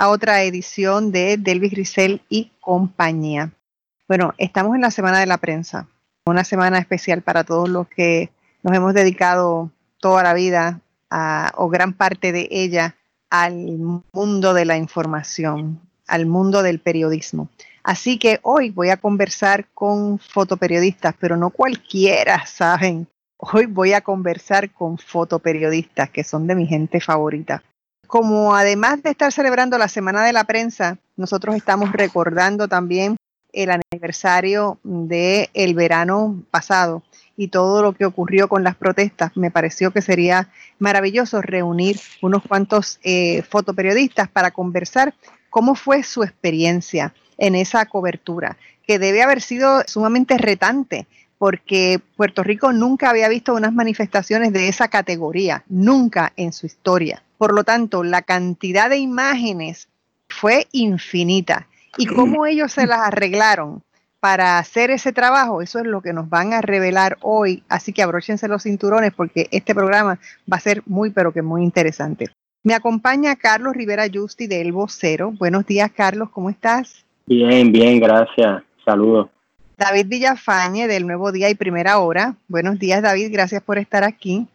a otra edición de Delvis Grisel y compañía. Bueno, estamos en la Semana de la Prensa, una semana especial para todos los que nos hemos dedicado toda la vida o gran parte de ella al mundo de la información, al mundo del periodismo. Así que hoy voy a conversar con fotoperiodistas, pero no cualquiera, ¿saben? Hoy voy a conversar con fotoperiodistas que son de mi gente favorita como además de estar celebrando la Semana de la Prensa, nosotros estamos recordando también el aniversario del el verano pasado y todo lo que ocurrió con las protestas, me pareció que sería maravilloso reunir unos cuantos eh, fotoperiodistas para conversar cómo fue su experiencia en esa cobertura, que debe haber sido sumamente retante, porque Puerto Rico nunca había visto unas manifestaciones de esa categoría, nunca en su historia. Por lo tanto, la cantidad de imágenes fue infinita. Y cómo ellos se las arreglaron para hacer ese trabajo, eso es lo que nos van a revelar hoy. Así que abróchense los cinturones porque este programa va a ser muy, pero que muy interesante. Me acompaña Carlos Rivera Justi de El Vocero. Buenos días, Carlos, ¿cómo estás? Bien, bien, gracias. Saludos. David Villafañe del Nuevo Día y Primera Hora. Buenos días, David, gracias por estar aquí.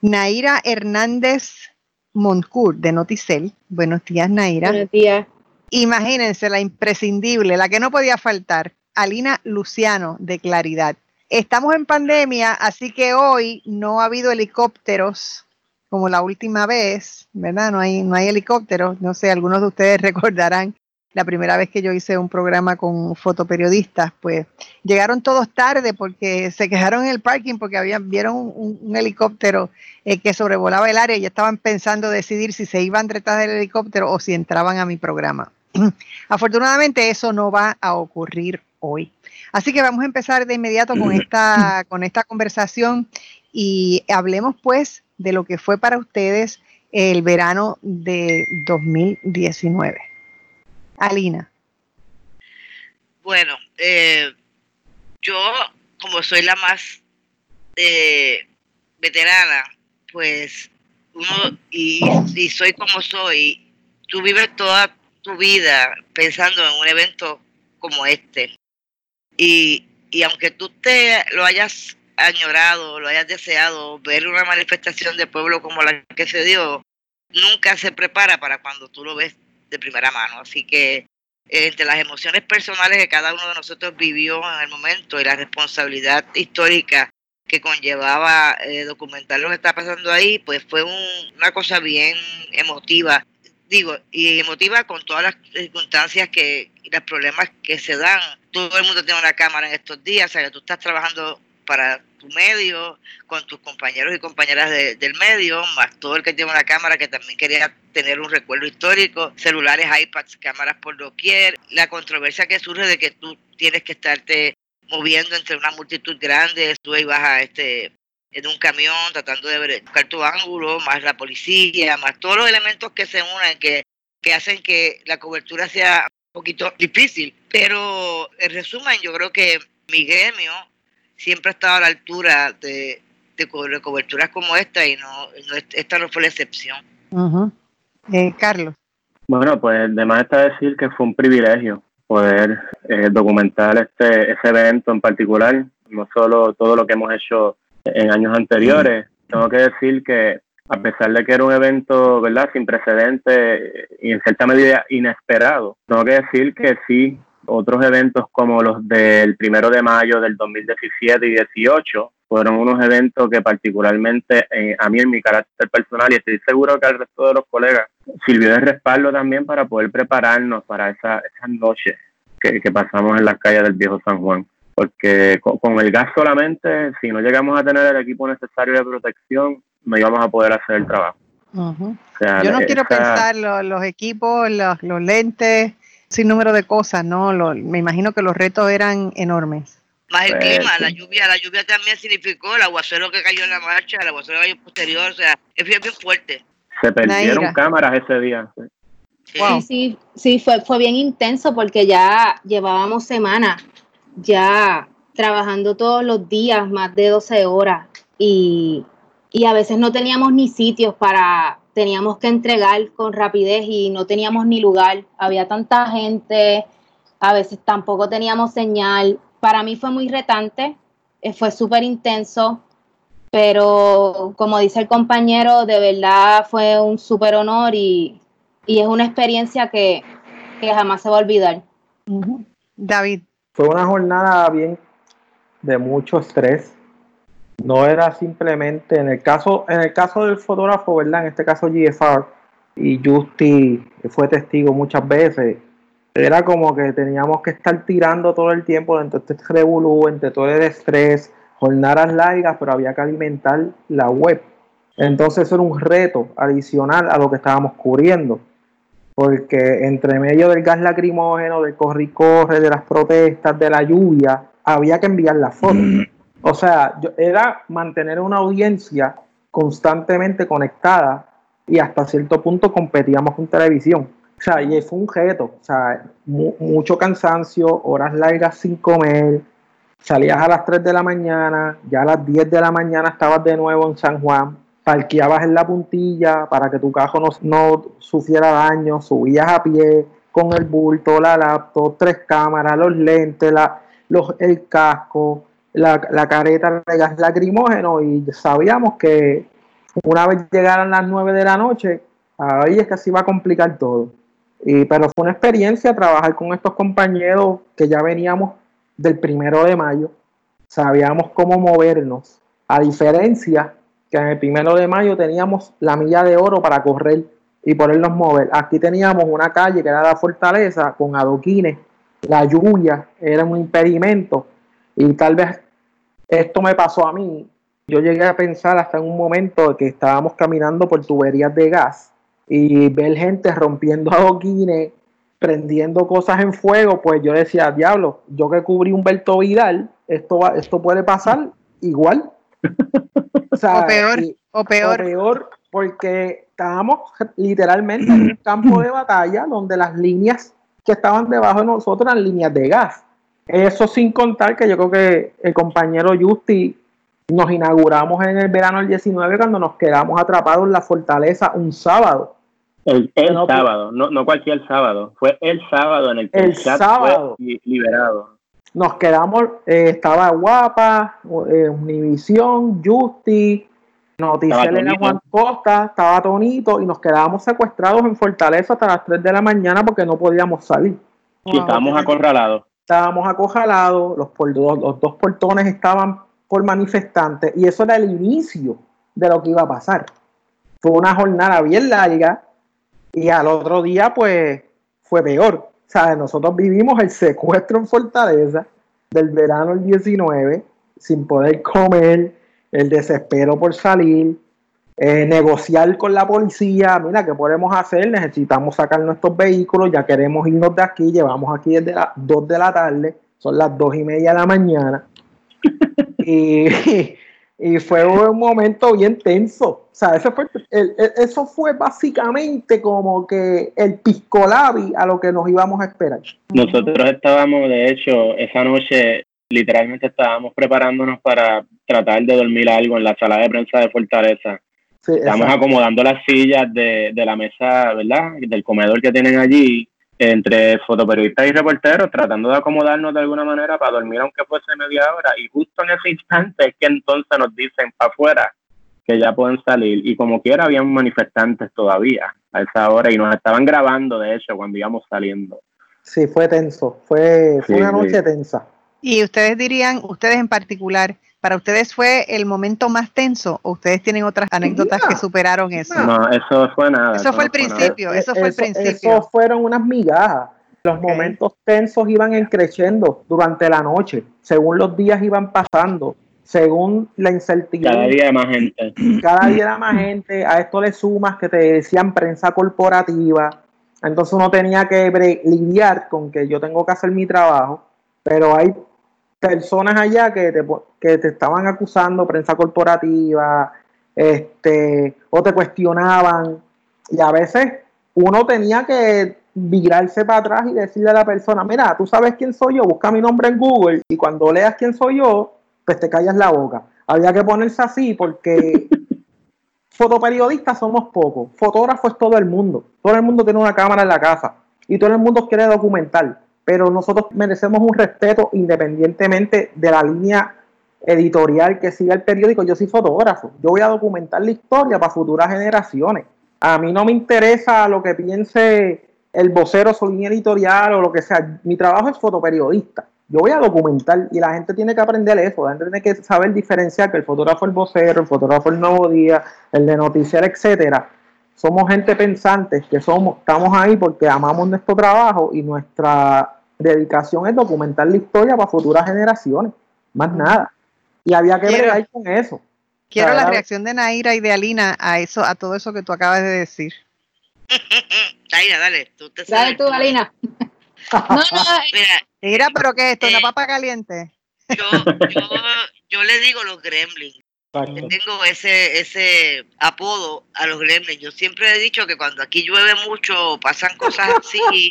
Naira Hernández Moncur de Noticel. Buenos días, Naira. Buenos días. Imagínense la imprescindible, la que no podía faltar, Alina Luciano de Claridad. Estamos en pandemia, así que hoy no ha habido helicópteros como la última vez, ¿verdad? No hay, no hay helicópteros. No sé, algunos de ustedes recordarán la primera vez que yo hice un programa con fotoperiodistas, pues llegaron todos tarde porque se quejaron en el parking porque habían, vieron un, helicóptero eh, que sobrevolaba el área y estaban pensando decidir si se iban detrás del helicóptero o si entraban a mi programa. Afortunadamente eso no va a ocurrir hoy. Así que vamos a empezar de inmediato con esta, con esta conversación y hablemos pues de lo que fue para ustedes el verano de 2019. Alina. Bueno, eh, yo como soy la más eh, veterana, pues uno, y, soy como soy, tú vives toda tu vida pensando en un evento como este. Y, y aunque tú te lo hayas añorado, lo hayas deseado, ver una manifestación de pueblo como la que se dio, nunca se prepara para cuando tú lo ves de primera mano. Así que eh, entre las emociones personales que cada uno de nosotros vivió en el momento y la responsabilidad histórica que conllevaba eh, documentar lo que está pasando ahí, pues fue una cosa bien emotiva. Digo, y emotiva con todas las circunstancias que, y los problemas que se dan. Todo el mundo tiene una cámara en estos días, o sea, que tú estás trabajando para tu medio, con tus compañeros y compañeras del medio, más todo el que tiene una cámara que también quería tener un recuerdo histórico, celulares, iPads, cámaras por doquier, la controversia que surge de que tú tienes que estarte moviendo entre una multitud grande, tú ibas a este en un camión tratando de buscar tu ángulo, más la policía, más todos los elementos que se unen, que, que hacen que la cobertura sea un poquito difícil. Pero en resumen, yo creo que mi gremio siempre ha estado a la altura de, coberturas como esta y no, esta no fue la excepción. Eh, Carlos. Bueno, pues además está decir que fue un privilegio poder eh, documentar este ese evento en particular, no solo todo lo que hemos hecho en años anteriores. Tengo que decir que a pesar de que era un evento, ¿verdad?, sin precedentes y en cierta medida inesperado, tengo que decir que sí otros eventos como los del primero de mayo del 2017 y 18 fueron unos eventos que particularmente eh, a mí en mi carácter personal y estoy seguro que al resto de los colegas sirvió de respaldo también para poder prepararnos para esa, esas noches que, pasamos en las calles del viejo San Juan. Porque con, el gas solamente, si no llegamos a tener el equipo necesario de protección, no íbamos a poder hacer el trabajo. Yo no quiero pensar los equipos, los, los, lentes, sin número de cosas, ¿no? me imagino que los retos eran enormes. Más el pues, clima, la lluvia, la lluvia también significó el aguacero que cayó en la marcha, el aguacero que cayó posterior, o sea, es bien, fuerte. Se perdieron cámaras ese día. Sí, sí, sí, fue, fue bien intenso porque ya llevábamos semanas ya trabajando todos los días, más de 12 horas, y, y a veces no teníamos ni sitios para, teníamos que entregar con rapidez y no teníamos ni lugar, había tanta gente, a veces tampoco teníamos señal. Para mí fue muy retante, eh, fue súper intenso, pero como dice el compañero, de verdad fue un súper honor y, es una experiencia que, que, jamás se va a olvidar. David. Fue una jornada bien de mucho estrés, no era simplemente, en el caso, en el caso del fotógrafo, ¿verdad? En este caso GFR, y Justy fue testigo muchas veces, era como que teníamos que estar tirando todo el tiempo dentro de este revolú, entre todo el estrés, jornadas largas, pero había que alimentar la web. Entonces era un reto adicional a lo que estábamos cubriendo, porque entre medio del gas lacrimógeno, del corri-corre, de las protestas, de la lluvia, había que enviar la foto. O sea, era mantener una audiencia constantemente conectada y hasta cierto punto competíamos con televisión. O sea, y fue un reto, o sea, mucho cansancio, horas largas sin comer, salías a las 3 de la mañana, ya a las 10 de la mañana estabas de nuevo en San Juan, parqueabas en la puntilla para que tu cajo no, no sufriera daño, subías a pie con el bulto, la laptop, tres cámaras, los lentes, la, los, el casco, la, la careta de gas lacrimógeno y sabíamos que una vez llegaran las 9 de la noche, ahí es que se iba a complicar todo. Y, pero fue una experiencia trabajar con estos compañeros que ya veníamos del primero de mayo, sabíamos cómo movernos, a diferencia que en el primero de mayo teníamos la milla de oro para correr y podernos mover. Aquí teníamos una calle que era la fortaleza con adoquines, la lluvia era un impedimento y tal vez esto me pasó a mí. Yo llegué a pensar hasta en un momento que estábamos caminando por tuberías de gas y ver gente rompiendo adoquines, prendiendo cosas en fuego, pues yo decía, diablo, yo que cubrí Humberto Vidal, esto, va, esto puede pasar igual. o, peor, o peor. O peor, porque estábamos literalmente en un campo de batalla donde las líneas que estaban debajo de nosotros eran líneas de gas. Eso sin contar que yo creo que el compañero Justi nos inauguramos en el verano del 19 cuando nos quedamos atrapados en la fortaleza un sábado. El, sábado, no, no cualquier sábado, fue el sábado en el que el, sábado. fue liberado. Nos quedamos, eh, estaba Guapa, eh, Univisión, Justi, Noticias de Juan Costa, estaba Tonito y nos quedábamos secuestrados en Fortaleza hasta las 3 de la mañana porque no podíamos salir. Y estábamos acorralados estábamos acorralados, los, los dos portones estaban por manifestantes y eso era el inicio de lo que iba a pasar. Fue una jornada bien larga y al otro día pues fue peor. O sea, nosotros vivimos el secuestro en Fortaleza del verano del 19 sin poder comer, el desespero por salir, eh, negociar con la policía, mira, ¿qué podemos hacer? Necesitamos sacar nuestros vehículos, ya queremos irnos de aquí, llevamos aquí desde las 2 de la tarde, son las 2 y media de la mañana. y, y, fue un momento bien tenso. O sea, eso fue, eso fue básicamente como que el piscolabi a lo que nos íbamos a esperar. Nosotros estábamos, de hecho, esa noche literalmente estábamos preparándonos para tratar de dormir algo en la sala de prensa de Fortaleza Estamos acomodando las sillas de, de, la mesa, ¿verdad? Del comedor que tienen allí, entre fotoperiodistas y reporteros, tratando de acomodarnos de alguna manera para dormir aunque fuese media hora. Y justo en ese instante es que entonces nos dicen para afuera que ya pueden salir. Y como quiera, habían manifestantes todavía a esa hora y nos estaban grabando, de hecho, cuando íbamos saliendo. Sí, fue tenso, fue, fue una noche tensa. Y ustedes dirían, ustedes en particular, ¿Para ustedes fue el momento más tenso o ustedes tienen otras anécdotas que superaron eso? No, eso fue nada. Eso, fue el principio, eso, fue el principio. Eso fueron unas migajas. Los momentos tensos iban creciendo durante la noche, según los días iban pasando. según la incertidumbre. Cada día más gente. Cada día era más gente. A esto le sumas que te decían prensa corporativa. Entonces uno tenía que lidiar con que yo tengo que hacer mi trabajo, pero hay personas allá que te, que te estaban acusando, prensa corporativa, este, o te cuestionaban. Y a veces uno tenía que virarse para atrás y decirle a la persona, mira, tú sabes quién soy yo, busca mi nombre en Google y cuando leas quién soy yo, pues te callas la boca. Había que ponerse así porque fotoperiodistas somos pocos, fotógrafos es todo el mundo, todo el mundo tiene una cámara en la casa y todo el mundo quiere documentar, pero nosotros merecemos un respeto independientemente de la línea editorial que siga el periódico. Yo soy fotógrafo, yo voy a documentar la historia para futuras generaciones. A mí no me interesa lo que piense el vocero, su línea editorial o lo que sea. Mi trabajo es fotoperiodista. Yo voy a documentar y la gente tiene que aprender eso. La gente tiene que saber diferenciar que el fotógrafo es el vocero, el fotógrafo es el nuevo día, el de noticiero, etcétera. Somos gente pensante que somos, estamos ahí porque amamos nuestro trabajo y nuestra dedicación es documentar la historia para futuras generaciones. Más nada. Y había que ver con eso. Quiero la reacción de Naira y de Alina a eso, a todo eso que tú acabas de decir. Naira, dale, tú te Dale tú, Alina. no, no, mira, mira, pero ¿qué es esto? ¿Una eh, papa caliente? Yo, yo, yo le digo los gremlins. Tengo ese, ese apodo a los gremlins. Yo siempre he dicho que cuando aquí llueve mucho, pasan cosas así.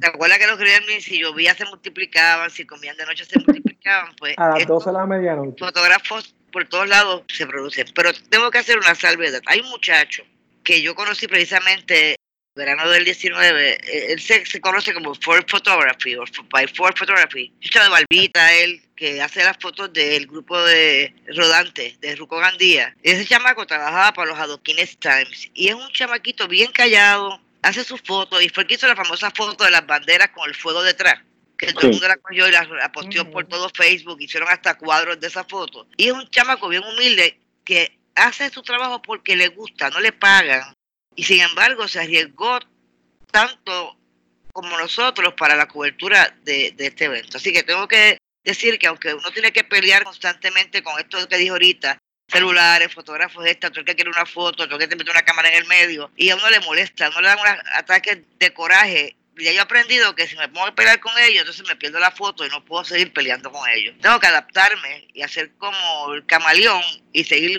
¿Te acuerdas que los gremlins, si llovía, se multiplicaban, si comían de noche, se multiplicaban? Pues a las 12 de la medianoche. Fotógrafos por todos lados se producen. Pero tengo que hacer una salvedad. Hay un muchacho que yo conocí precisamente verano del 19, eh, él se, conoce como Ford Photography o by Ford Photography. Está de Barbita, él que hace las fotos del grupo de rodantes de Ruco Gandía. Ese chamaco trabajaba para los Adoquines Times y es un chamaquito bien callado, hace sus fotos y fue el que hizo la famosa foto de las banderas con el fuego detrás que todo el mundo la cogió y la, posteó por todo Facebook, hicieron hasta cuadros de esa foto. Y es un chamaco bien humilde que hace su trabajo porque le gusta, no le pagan. Y sin embargo se arriesgó tanto como nosotros para la cobertura de, este evento. Así que tengo que decir que aunque uno tiene que pelear constantemente con esto que dijo ahorita, celulares, fotógrafos, esta, el que quiere una foto, el que te mete una cámara en el medio, y a uno le molesta, a uno le dan unos ataques de coraje ya yo he aprendido que si me pongo a pelear con ellos, entonces me pierdo la foto y no puedo seguir peleando con ellos. Tengo que adaptarme y hacer como el camaleón y seguir.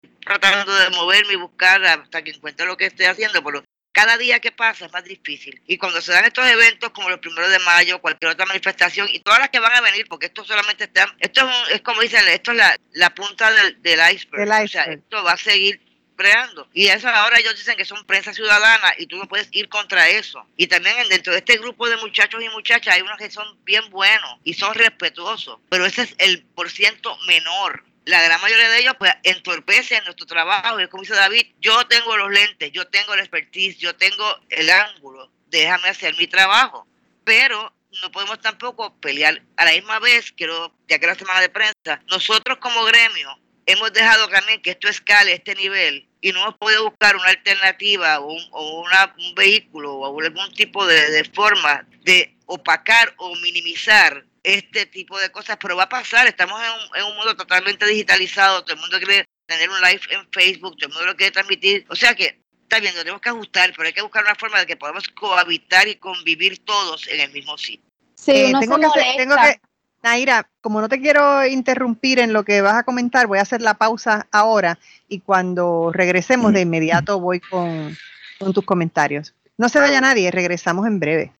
Tratando de moverme y buscar hasta que encuentre lo que estoy haciendo, pero cada día que pasa es más difícil. Y cuando se dan estos eventos como los primeros de mayo, cualquier otra manifestación y todas las que van a venir, porque esto solamente está, esto es, como dicen, esto es la, la punta del, del, iceberg. O sea, esto va a seguir creando. Y eso ahora ellos dicen que son prensa ciudadana y tú no puedes ir contra eso. Y también dentro de este grupo de muchachos y muchachas hay unos que son bien buenos y son respetuosos, pero ese es el por ciento menor la gran mayoría de ellos pues entorpecen nuestro trabajo. Y como dice David, yo tengo los lentes, yo tengo la expertise, yo tengo el ángulo, déjame hacer mi trabajo. Pero no podemos tampoco pelear a la misma vez, quiero, ya que la semana de prensa, nosotros como gremio hemos dejado también que esto escale este nivel y no hemos podido buscar una alternativa o un, un vehículo o algún tipo de forma de opacar o minimizar este tipo de cosas, pero va a pasar, estamos en un, en un mundo totalmente digitalizado, todo el mundo quiere tener un live en Facebook, todo el mundo lo quiere transmitir, o sea que está bien, tenemos que ajustar, pero hay que buscar una forma de que podamos cohabitar y convivir todos en el mismo sitio. Sí, eh, tengo, que tengo, que, Naira, como no te quiero interrumpir en lo que vas a comentar, voy a hacer la pausa ahora y cuando regresemos de inmediato voy con, con tus comentarios. No se vaya nadie, regresamos en breve.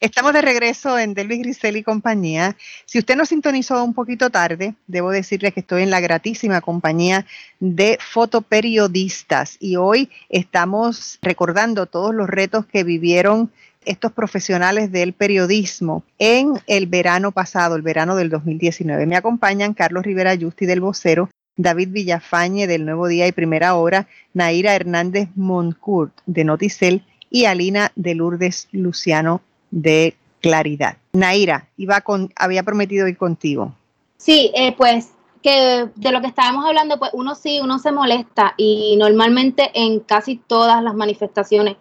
Estamos de regreso en Delvis Grisel y compañía. Si usted nos sintonizó un poquito tarde, debo decirle que estoy en la gratísima compañía de fotoperiodistas y hoy estamos recordando todos los retos que vivieron estos profesionales del periodismo en el verano pasado, el verano del 2019. Me acompañan Carlos Rivera Justi del Vocero, David Villafañe del Nuevo Día y Primera Hora, Naira Hernández Moncourt de Noticel y Alina de Lourdes Luciano de claridad. Naira, iba con, había prometido ir contigo. Sí, eh, pues que de lo que estábamos hablando, pues uno sí, uno se molesta y normalmente en casi todas las manifestaciones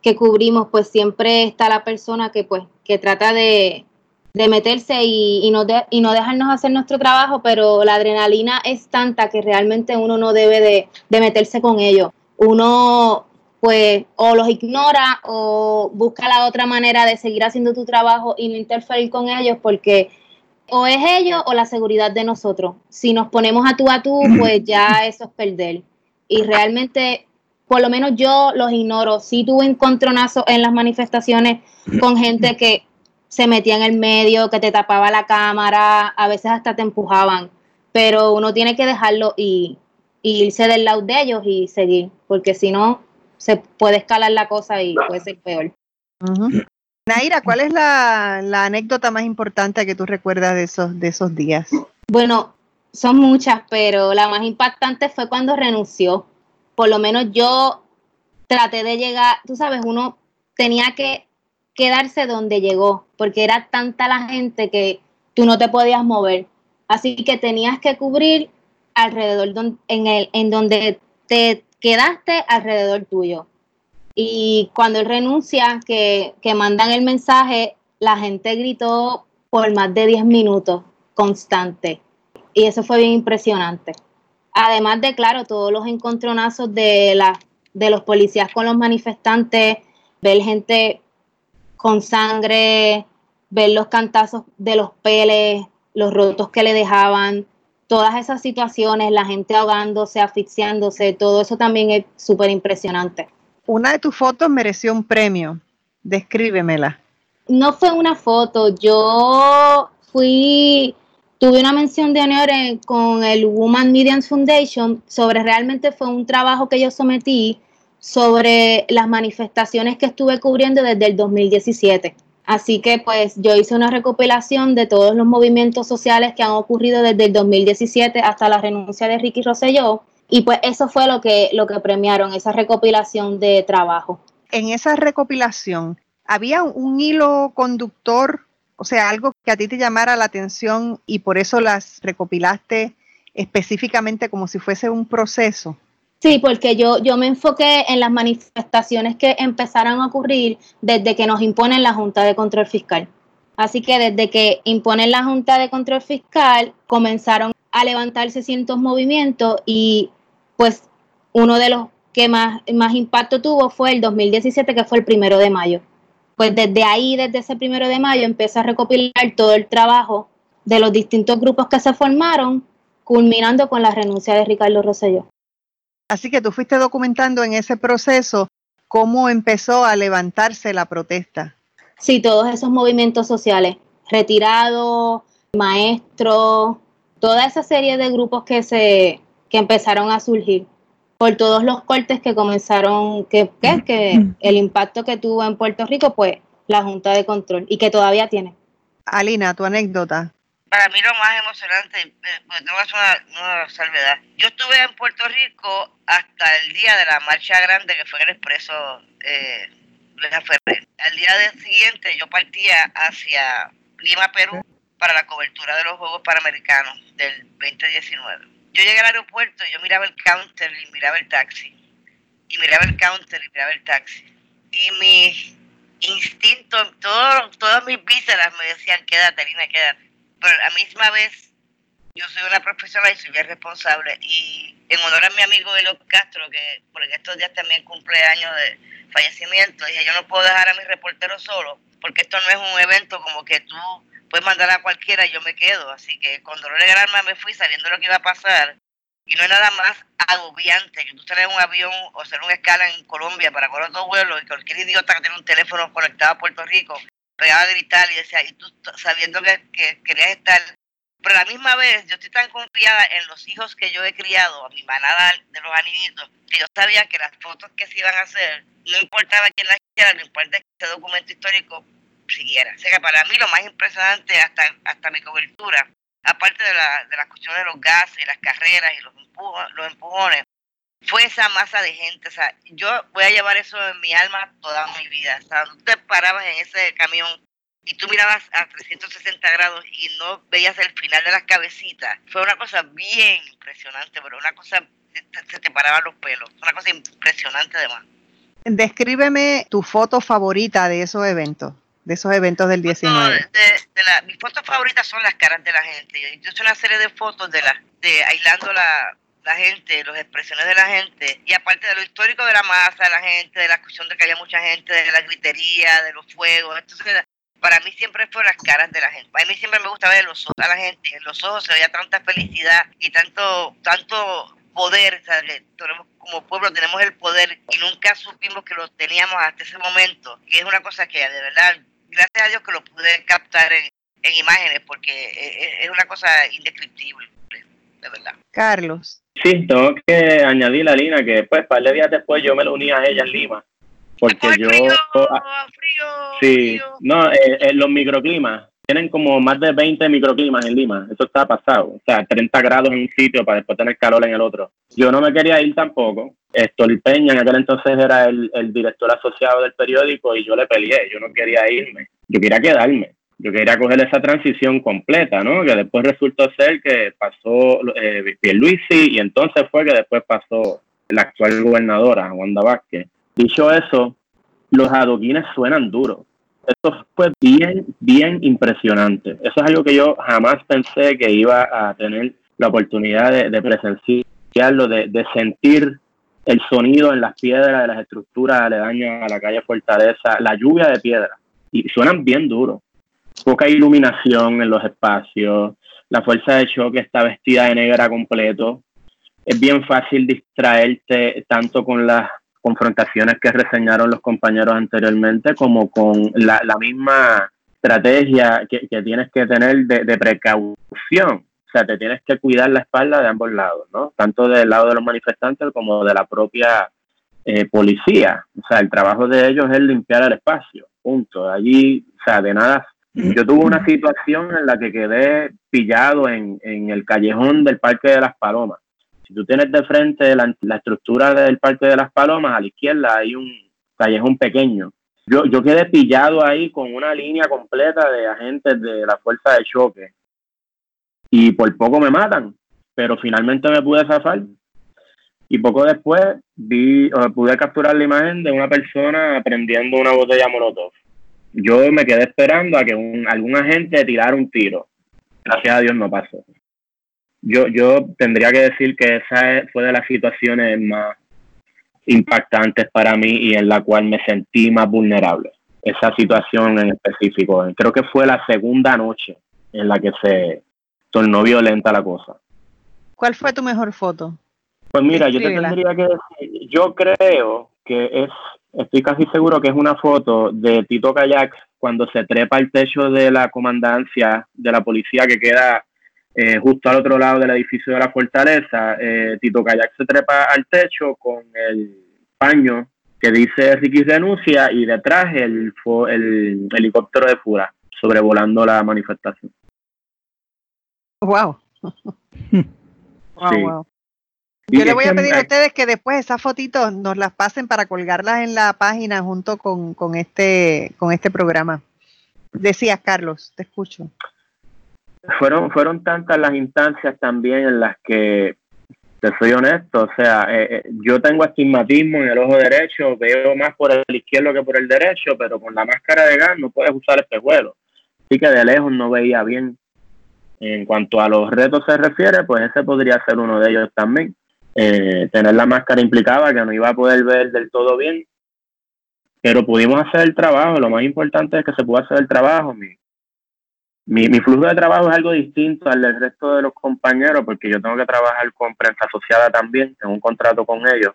que cubrimos, pues siempre está la persona que pues que trata de, de meterse y, y, no de, y no dejarnos hacer nuestro trabajo, pero la adrenalina es tanta que realmente uno no debe de, de meterse con ello. Uno pues o los ignora o busca la otra manera de seguir haciendo tu trabajo y no interferir con ellos porque o es ellos o la seguridad de nosotros. Si nos ponemos a tú a tú, pues ya eso es perder. Y realmente, por lo menos yo los ignoro. Sí tuve encontronazo en las manifestaciones con gente que se metía en el medio, que te tapaba la cámara, a veces hasta te empujaban, pero uno tiene que dejarlo y, y irse del lado de ellos y seguir, porque si no, se puede escalar la cosa y puede ser peor. Naira, ¿cuál es la, la, anécdota más importante que tú recuerdas de esos, de esos días? Bueno, son muchas, pero la más impactante fue cuando renunció. Por lo menos yo traté de llegar, tú sabes, uno tenía que quedarse donde llegó, porque era tanta la gente que tú no te podías mover. Así que tenías que cubrir alrededor en, el, en donde te quedaste alrededor tuyo. Y cuando él renuncia, que, que mandan el mensaje, la gente gritó por más de 10 minutos constante. Y eso fue bien impresionante. Además de, claro, todos los encontronazos de, de los policías con los manifestantes, ver gente con sangre, ver los cantazos de los peles, los rotos que le dejaban, todas esas situaciones, la gente ahogándose, asfixiándose, todo eso también es súper impresionante. Una de tus fotos mereció un premio. Descríbemela. No fue una foto, yo fui, tuve una mención de honor con el Woman Media Foundation sobre realmente fue un trabajo que yo sometí sobre las manifestaciones que estuve cubriendo desde el 2017. Así que pues yo hice una recopilación de todos los movimientos sociales que han ocurrido desde el 2017 hasta la renuncia de Ricky Rosselló y pues eso fue lo que, lo que premiaron, esa recopilación de trabajo. En esa recopilación, ¿había un hilo conductor, o sea, algo que a ti te llamara la atención y por eso las recopilaste específicamente como si fuese un proceso? Sí, porque yo, yo me enfoqué en las manifestaciones que empezaron a ocurrir desde que nos imponen la Junta de Control Fiscal. Así que desde que imponen la Junta de Control Fiscal, comenzaron a levantarse ciertos movimientos y pues uno de los que más, más impacto tuvo fue el 2017, que fue el primero de mayo. Pues desde ahí, desde ese primero de mayo, empecé a recopilar todo el trabajo de los distintos grupos que se formaron, culminando con la renuncia de Ricardo Rosselló. Así que tú fuiste documentando en ese proceso cómo empezó a levantarse la protesta. Sí, todos esos movimientos sociales, retirados, maestros, toda esa serie de grupos que se que empezaron a surgir por todos los cortes que comenzaron, que, que, que el impacto que tuvo en Puerto Rico, pues la Junta de Control y que todavía tiene. Alina, tu anécdota para mí lo más emocionante, eh, pues tengo una, una salvedad. Yo estuve en Puerto Rico hasta el día de la marcha grande que fue el expreso eh, Ferrer. Al día siguiente yo partía hacia Lima, Perú, para la cobertura de los Juegos Panamericanos del 2019. Yo llegué al aeropuerto y yo miraba el counter y miraba el taxi. Y miraba el counter y miraba el taxi. Y mi instinto, todo, todas mis vísceras me decían, quédate, Lina, quédate pero a la misma vez yo soy una profesional y soy bien responsable. Y en honor a mi amigo Elo Castro, que por estos días también cumple años de fallecimiento, dije, yo no puedo dejar a mi reportero solo, porque esto no es un evento como que tú puedes mandar a cualquiera y yo me quedo. Así que con dolor de alma me fui sabiendo lo que iba a pasar. Y no hay nada más agobiante que tú en un avión o hacer una escala en Colombia para correr dos vuelos y cualquier idiota que tiene un teléfono conectado a Puerto Rico pegaba a gritar y decía, y tú sabiendo que, que querías estar pero a la misma vez, yo estoy tan confiada en los hijos que yo he criado, a mi manada de los aninitos, que yo sabía que las fotos que se iban a hacer, no importaba quién las hiciera, no importa que ese documento histórico siguiera. O sea que para mí lo más impresionante hasta, hasta mi cobertura, aparte de la, de la cuestión de los gases y las carreras y los, los empujones, fue esa masa de gente. O sea, yo voy a llevar eso en mi alma toda mi vida. O sea, tú te parabas en ese camión y tú mirabas a 360 grados y no veías el final de las cabecitas. Fue una cosa bien impresionante, pero una cosa, se te paraban los pelos, una cosa impresionante además. Descríbeme tu foto favorita de esos eventos, de esos eventos del 19. de, la, mis fotos favoritas son las caras de la gente. Yo hice una serie de fotos de, la, de aislando la, la gente, las expresiones de la gente, y aparte de lo histórico de la masa de la gente, de la cuestión de que había mucha gente, de la gritería, de los fuegos, entonces para mí siempre fueron las caras de la gente. A mí siempre me gusta ver los ojos a la gente. En los ojos se veía tanta felicidad y tanto, tanto poder. como pueblo tenemos el poder y nunca supimos que lo teníamos hasta ese momento. Y es una cosa que de verdad, gracias a Dios que lo pude captar en, imágenes porque e, e, es una cosa indescriptible, de verdad. Carlos. Sí, tengo que añadir la línea que pues, par de días después, yo me lo uní a ella en Lima. Porque yo ah, sí no eh, eh, los microclimas tienen como más de 20 microclimas en Lima eso está pasado o sea 30 grados en un sitio para después tener calor en el otro. Yo no me quería ir tampoco Estor Peña en aquel entonces era el, el director asociado del periódico y yo le peleé yo no quería irme yo quería quedarme yo quería coger esa transición completa, ¿no? Que después resultó ser que pasó eh, Pierluisi y entonces fue que después pasó la actual gobernadora, Wanda Vázquez. Dicho eso, los adoquines suenan duros. Esto fue bien, bien impresionante. Eso es algo que yo jamás pensé que iba a tener la oportunidad de, presenciarlo, de, sentir el sonido en las piedras de las estructuras aledañas a la calle Fortaleza, la lluvia de piedra. Y suenan bien duros. Poca iluminación en los espacios, la fuerza de choque está vestida de negra completo. Es bien fácil distraerte tanto con las confrontaciones que reseñaron los compañeros anteriormente, como con la, misma estrategia que, tienes que tener de, precaución. O sea, te tienes que cuidar la espalda de ambos lados, ¿no? Tanto del lado de los manifestantes como de la propia eh, policía. O sea, el trabajo de ellos es limpiar el espacio, punto. Allí, o sea, de nada. Yo tuve una situación en la que quedé pillado en, en el callejón del Parque de las Palomas si tú tienes de frente la, estructura del Parque de las Palomas, a la izquierda hay un callejón pequeño. Yo, yo quedé pillado ahí con una línea completa de agentes de la fuerza de choque. Y por poco me matan, pero finalmente me pude zafar. Y poco después vi, pude capturar la imagen de una persona prendiendo una botella molotov. Yo me quedé esperando a que un, algún agente tirara un tiro. Gracias a Dios no pasó yo, yo tendría que decir que esa fue de las situaciones más impactantes para mí y en la cual me sentí más vulnerable. Esa situación en específico. Creo que fue la segunda noche en la que se tornó violenta la cosa. ¿Cuál fue tu mejor foto? Pues mira, yo te tendría que decir, yo creo que es, estoy casi seguro que es una foto de Tito Kayak cuando se trepa al techo de la comandancia de la policía que queda eh, justo al otro lado del edificio de la fortaleza, eh, Tito Kayak se trepa al techo con el paño que dice Ricky renuncia y detrás el, el helicóptero de Fura sobrevolando la manifestación. Wow. wow, Yo le voy a pedir a ustedes que después esas fotitos nos las pasen para colgarlas en la página junto con, con este con este programa. Decías, Carlos, te escucho fueron, fueron tantas las instancias también en las que, te soy honesto, o sea, eh, eh, yo tengo astigmatismo en el ojo derecho, veo más por el izquierdo que por el derecho, pero con la máscara de gas no puedes usar espejuelos. Así que de lejos no veía bien. En cuanto a los retos se refiere, pues ese podría ser uno de ellos también. Eh, tener la máscara implicaba que no iba a poder ver del todo bien, pero pudimos hacer el trabajo. Lo más importante es que se pudo hacer el trabajo. Mi, mi, mi flujo de trabajo es algo distinto al del resto de los compañeros porque yo tengo que trabajar con prensa asociada también, tengo un contrato con ellos.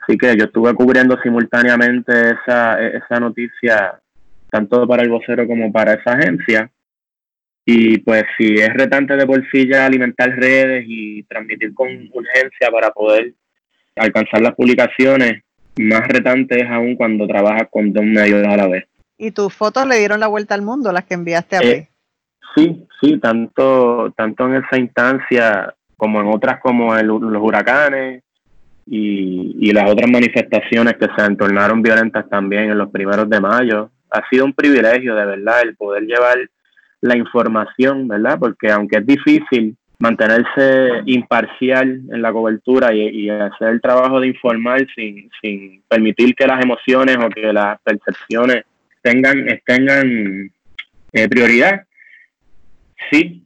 Así que yo estuve cubriendo simultáneamente esa, esa noticia tanto para el vocero como para esa agencia. Y pues si es retante de por sí ya alimentar redes y transmitir con urgencia para poder alcanzar las publicaciones, más retante es aún cuando trabajas con dos medios a la vez. ¿Y tus fotos le dieron la vuelta al mundo, las que enviaste a eh, Sí, sí, tanto, tanto en esa instancia como en otras como en los huracanes y, y las otras manifestaciones que se entornaron violentas también en los primeros de mayo. Ha sido un privilegio, de verdad, el poder llevar la información, ¿verdad? Porque aunque es difícil mantenerse imparcial en la cobertura y, hacer el trabajo de informar sin, permitir que las emociones o que las percepciones tengan, tengan eh, prioridad. Sí.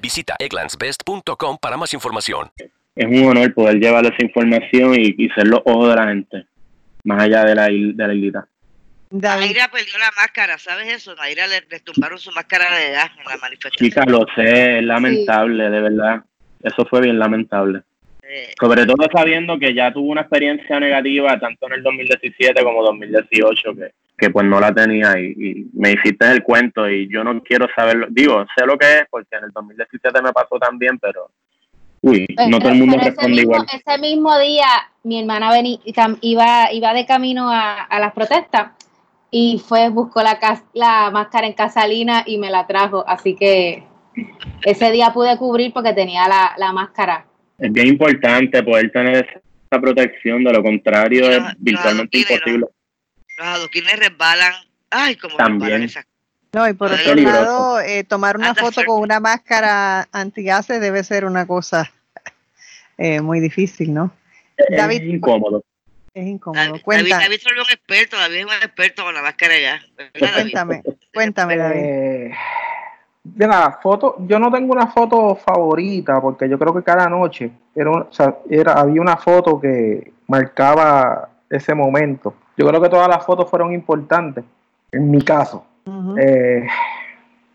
Visita egglandsbest.com para más información. Es un honor poder llevar esa información y, ser los ojos de la gente, más allá de la, de la islita. Naira perdió la máscara, ¿sabes eso? Naira le, le tumbaron su máscara de gas en la manifestación. Chica, lo sé, es lamentable, de verdad. Eso fue bien lamentable. Sobre todo sabiendo que ya tuvo una experiencia negativa tanto en el 2017 como 2018, que, que pues no la tenía y, me hiciste el cuento y yo no quiero saberlo. Digo, sé lo que es porque en el 2017 me pasó también, pero uy, no todo el mundo responde igual. Ese mismo día mi hermana iba, iba de camino a, a las protestas y fue, buscó la, la máscara en Casalina y me la trajo. Así que ese día pude cubrir porque tenía la, máscara. Es bien importante poder tener esa protección, de lo contrario es virtualmente imposible. Los adoquines resbalan. Ay, como También. No, y por otro lado, eh, tomar una foto con una máscara antigases debe ser una cosa eh, muy difícil, ¿no? Es incómodo. Es incómodo. David, Cuenta. David, David un experto, David es un experto con la máscara ya. Cuéntame, cuéntame, David. Eh, la foto, yo no tengo una foto favorita porque yo creo que cada noche era, o sea, era había una foto que marcaba ese momento. Yo creo que todas las fotos fueron importantes. En mi caso, eh,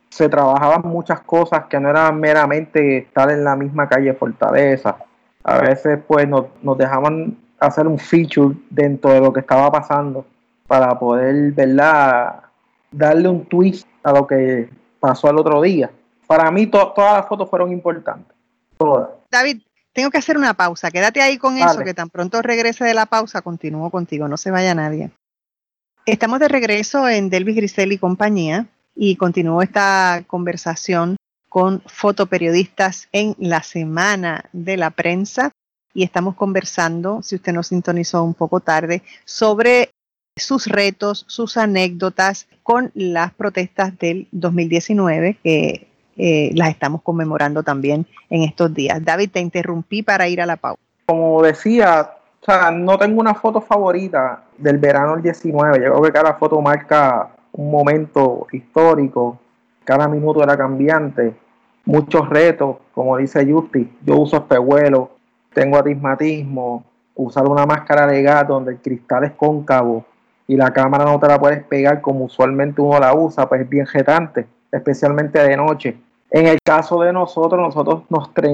se trabajaban muchas cosas que no eran meramente estar en la misma calle Fortaleza. A veces, pues, nos, nos dejaban hacer un feature dentro de lo que estaba pasando para poder, ¿verdad? Darle un twist a lo que pasó el otro día. Para mí todas las fotos fueron importantes. Todas. David, tengo que hacer una pausa. Quédate ahí con eso, que tan pronto regrese de la pausa, continúo contigo, no se vaya nadie. Estamos de regreso en Delvis Grisel y compañía y continúo esta conversación con fotoperiodistas en la semana de la prensa y estamos conversando, si usted nos sintonizó un poco tarde, sobre sus retos, sus anécdotas con las protestas del 2019 que eh, las estamos conmemorando también en estos días. David, te interrumpí para ir a la pausa. Como decía, o sea, no tengo una foto favorita del verano del 19. Yo creo que cada foto marca un momento histórico, cada minuto era cambiante, muchos retos, como dice Justi. Yo uso espejuelos, tengo atismatismo, usar una máscara de gato donde el cristal es cóncavo y la cámara no te la puedes pegar como usualmente uno la usa, pues es bien jetante, especialmente de noche. En el caso de nosotros, nosotros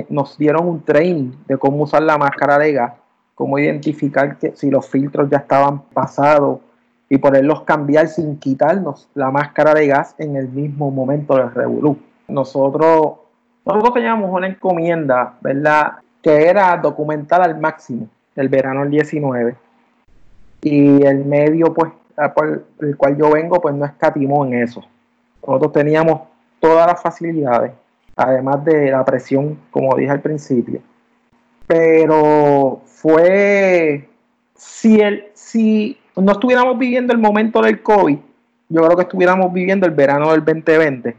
nos, dieron un training de cómo usar la máscara de gas, cómo identificar que si los filtros ya estaban pasados y poderlos cambiar sin quitarnos la máscara de gas en el mismo momento del revolú. nosotros, nosotros teníamos una encomienda, ¿verdad? Que era documentar al máximo el verano del 19. Y el medio, pues, por el cual yo vengo, pues no escatimó en eso. Nosotros teníamos todas las facilidades, además de la presión, como dije al principio. Pero fue, si, el, si no estuviéramos viviendo el momento del COVID, yo creo que estuviéramos viviendo el verano del 2020.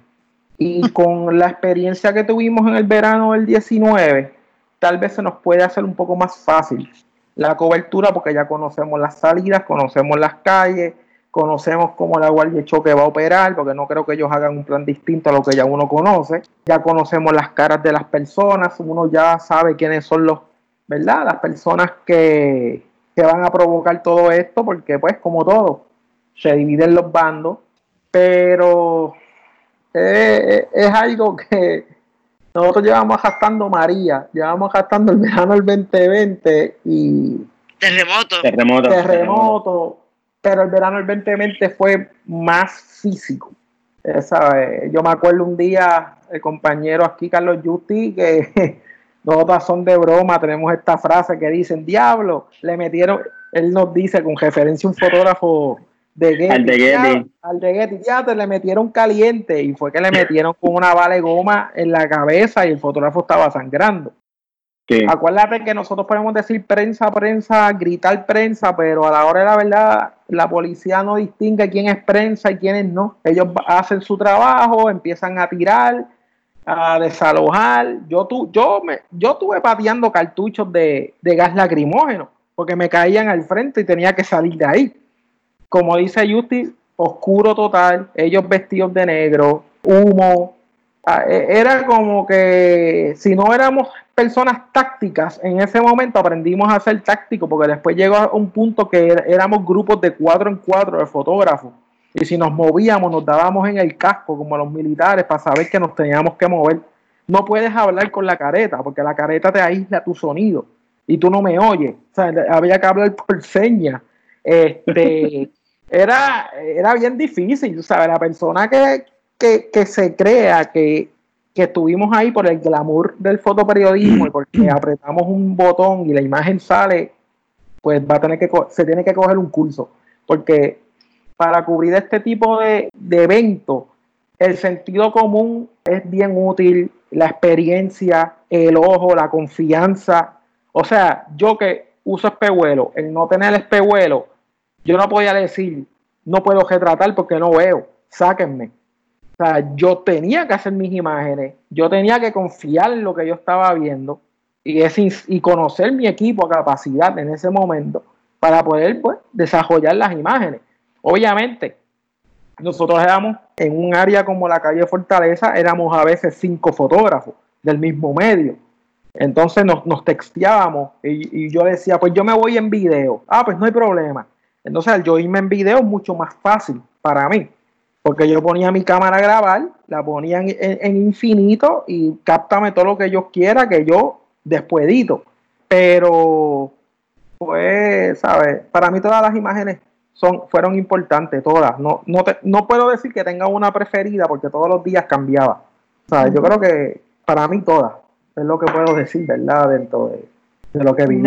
Y con la experiencia que tuvimos en el verano del 19, tal vez se nos puede hacer un poco más fácil la cobertura porque ya conocemos las salidas, conocemos las calles, conocemos cómo la Guardia Choque va a operar, porque no creo que ellos hagan un plan distinto a lo que ya uno conoce. Ya conocemos las caras de las personas, uno ya sabe quiénes son los, ¿verdad? Las personas que, que van a provocar todo esto, porque pues como todo, se dividen los bandos, pero es, es algo que nosotros llevamos gastando María, llevamos gastando el verano del 2020 y... Terremoto. Terremoto. Terremoto. Pero el verano del 2020 fue más físico. Yo me acuerdo un día, el compañero aquí, Carlos Justi, que nosotros son de broma, tenemos esta frase que dicen, diablo, le metieron, él nos dice con referencia a un fotógrafo de Getty, al de Getty. al de Getty, ya te le metieron caliente y fue que le metieron con una bala de goma en la cabeza y el fotógrafo estaba sangrando. Acuérdate que nosotros podemos decir prensa, prensa, gritar prensa, pero a la hora de la verdad la policía no distingue quién es prensa y quién no. Ellos hacen su trabajo, empiezan a tirar, a desalojar. Yo, tu, yo, me, yo tuve pateando cartuchos de, de gas lacrimógeno porque me caían al frente y tenía que salir de ahí como dice Justi, oscuro total, ellos vestidos de negro, humo. Ah, e, era como que si no éramos personas tácticas, en ese momento aprendimos a ser tácticos, porque después llegó a un punto que éramos grupos de cuatro en cuatro de fotógrafos. Y si nos movíamos, nos dábamos en el casco, como los militares, para saber que nos teníamos que mover. No puedes hablar con la careta, porque la careta te aísla tu sonido y tú no me oyes. O sea, había que hablar por señas. Este, era, era bien difícil, ¿sabes? La persona que, se crea que, estuvimos ahí por el glamour del fotoperiodismo y porque apretamos un botón y la imagen sale, pues va a tener que se tiene que coger un curso. Porque para cubrir este tipo de, de eventos, el sentido común es bien útil, la experiencia, el ojo, la confianza. O sea, yo que uso espejuelo, el no tener espejuelo, yo no podía decir, no puedo retratar porque no veo, sáquenme. O sea, yo tenía que hacer mis imágenes, yo tenía que confiar en lo que yo estaba viendo y, y conocer mi equipo a capacidad en ese momento para poder pues, desarrollar las imágenes. Obviamente, nosotros éramos en un área como la calle Fortaleza, éramos a veces cinco fotógrafos del mismo medio. Entonces nos, nos texteábamos y, yo decía, pues yo me voy en video. Ah, pues no hay problema. Entonces, al yo irme en video es mucho más fácil para mí, porque yo ponía mi cámara a grabar, la ponía en, infinito y cáptame todo lo que yo quiera que yo después edito. Pero, pues, ¿sabes? Para mí todas las imágenes son, fueron importantes, todas. No, no, no puedo decir que tenga una preferida porque todos los días cambiaba. ¿Sabes? Yo creo que para mí todas es lo que puedo decir, ¿verdad? Dentro de, de lo que vi.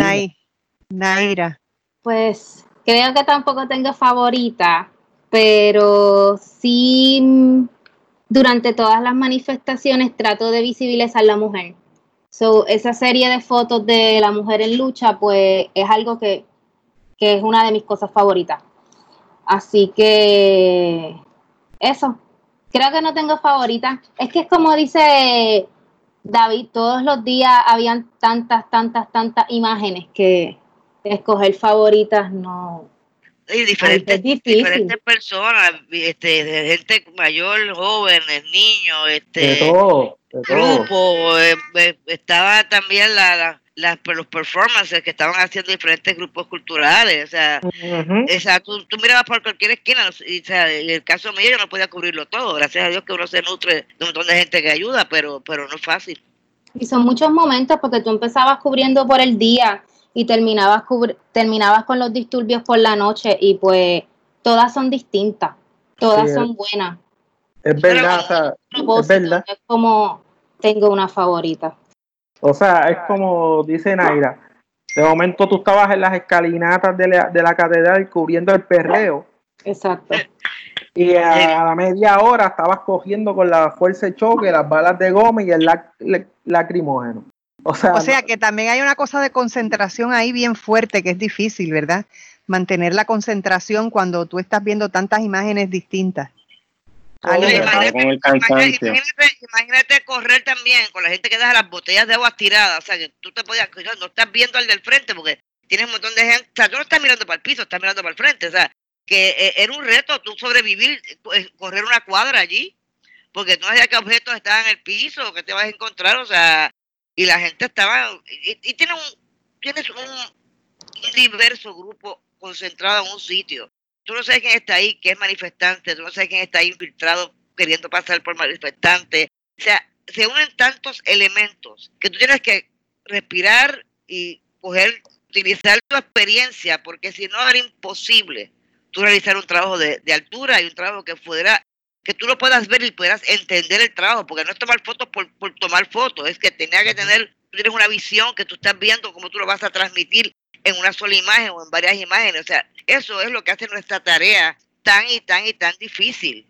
Naira. Pues creo que tampoco tengo favorita, pero sí durante todas las manifestaciones trato de visibilizar la mujer. So, esa serie de fotos de la mujer en lucha, pues es algo que, que es una de mis cosas favoritas. Así que eso, creo que no tengo favorita. Es que es como dice David, todos los días habían tantas, tantas, tantas imágenes que, escoger favoritas no. Y diferentes, diferentes personas, este, gente mayor, jóvenes, niños, este, grupo, eh, eh, estaba también la, la, los performances que estaban haciendo diferentes grupos culturales, o sea, esa, tú, mirabas por cualquier esquina, y, o sea, en el caso mío yo no podía cubrirlo todo, gracias a Dios que uno se nutre de un montón de gente que ayuda, pero, pero no es fácil. Y son muchos momentos porque tú empezabas cubriendo por el día y terminabas, terminabas con los disturbios por la noche y pues todas son distintas, todas son buenas. Es verdad, o sea, es verdad. Es como tengo una favorita. O sea, es como dice Naira. De momento tú estabas en las escalinatas de la, de la catedral cubriendo el perreo. Exacto. Y a la media hora estabas cogiendo con la fuerza de choque, las balas de goma y el lac- lac- lacrimógeno. O sea, O sea que también hay una cosa de concentración ahí bien fuerte que es difícil, ¿verdad? Mantener la concentración cuando tú estás viendo tantas imágenes distintas. El cansancio. Imagínate, imagínate correr también con la gente que deja las botellas de agua tiradas. O sea, que tú te podías, no estás viendo al del frente porque tienes un montón de gente. O sea, tú no estás mirando para el piso, estás mirando para el frente. O sea, que eh, era un reto tú sobrevivir, eh, correr una cuadra allí, porque tú no sabías qué objetos estaban en el piso, que te vas a encontrar. O sea, y la gente estaba. Y, y un, tienes un, un diverso grupo concentrado en un sitio. Tú no sabes quién está ahí, que es manifestante, tú no sabes quién está ahí infiltrado queriendo pasar por manifestante. O sea, se unen tantos elementos que tú tienes que respirar y coger, utilizar tu experiencia, porque si no era imposible tú realizar un trabajo de altura y un trabajo que fuera, que tú lo puedas ver y puedas entender el trabajo, porque no es tomar fotos por, tomar fotos, es que tenía que tener, tienes una visión que tú estás viendo, cómo tú lo vas a transmitir en una sola imagen o en varias imágenes. O sea, eso es lo que hace nuestra tarea tan y tan y tan difícil.